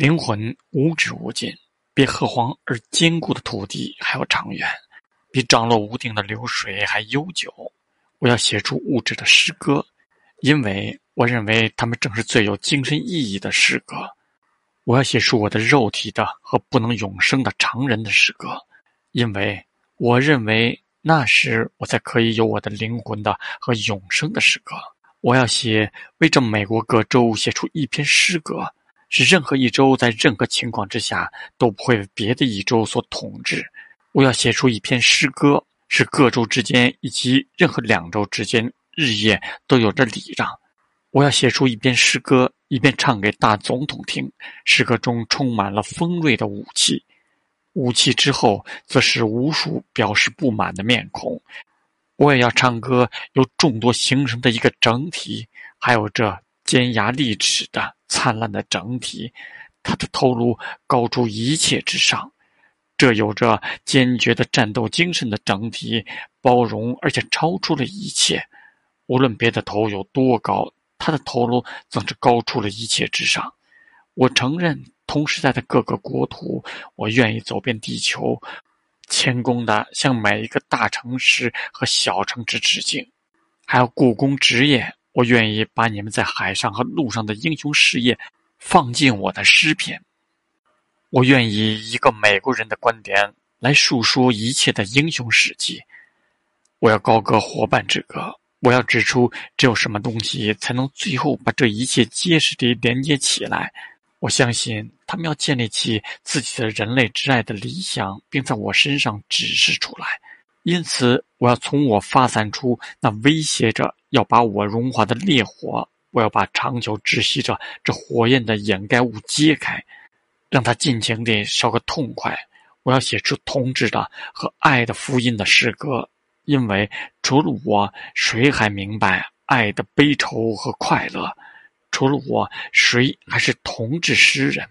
灵魂无止无尽，比褐黄而坚固的土地还要长远，比涨落无定的流水还悠久。我要写出物质的诗歌，因为我认为它们正是最有精神意义的诗歌。我要写出我的肉体的和不能永生的常人的诗歌，因为我认为那时我才可以有我的灵魂的和永生的诗歌。我要写为这美国各州写出一篇诗歌。是任何一州在任何情况之下都不会被别的一州所统治。我要写出一篇诗歌，是各州之间以及任何两州之间日夜都有着礼让。我要写出一篇诗歌，一边唱给大总统听。诗歌中充满了锋锐的武器，武器之后则是无数表示不满的面孔。我也要唱歌，由众多形成的一个整体，还有这尖牙利齿的。灿烂的整体，他的头颅高出一切之上。这有着坚决的战斗精神的整体，包容而且超出了一切。无论别的头有多高，他的头颅总是高出了一切之上。我承认，同时代的各个国土，我愿意走遍地球，谦恭地向每一个大城市和小城市致敬，还有故宫职业。我愿意把你们在海上和陆上的英雄事业放进我的诗篇。我愿以一个美国人的观点来述说一切的英雄事迹。我要高歌伙伴之歌。我要指出，只有什么东西才能最后把这一切结实地连接起来。我相信他们要建立起自己的人类之爱的理想，并在我身上指示出来。因此，我要从我发散出那威胁着。要把我融化的烈火，我要把长久窒息着这火焰的掩盖物揭开，让它尽情地烧个痛快。我要写出同志的和爱的福音的诗歌，因为除了我，谁还明白爱的悲愁和快乐？除了我，谁还是同志诗人？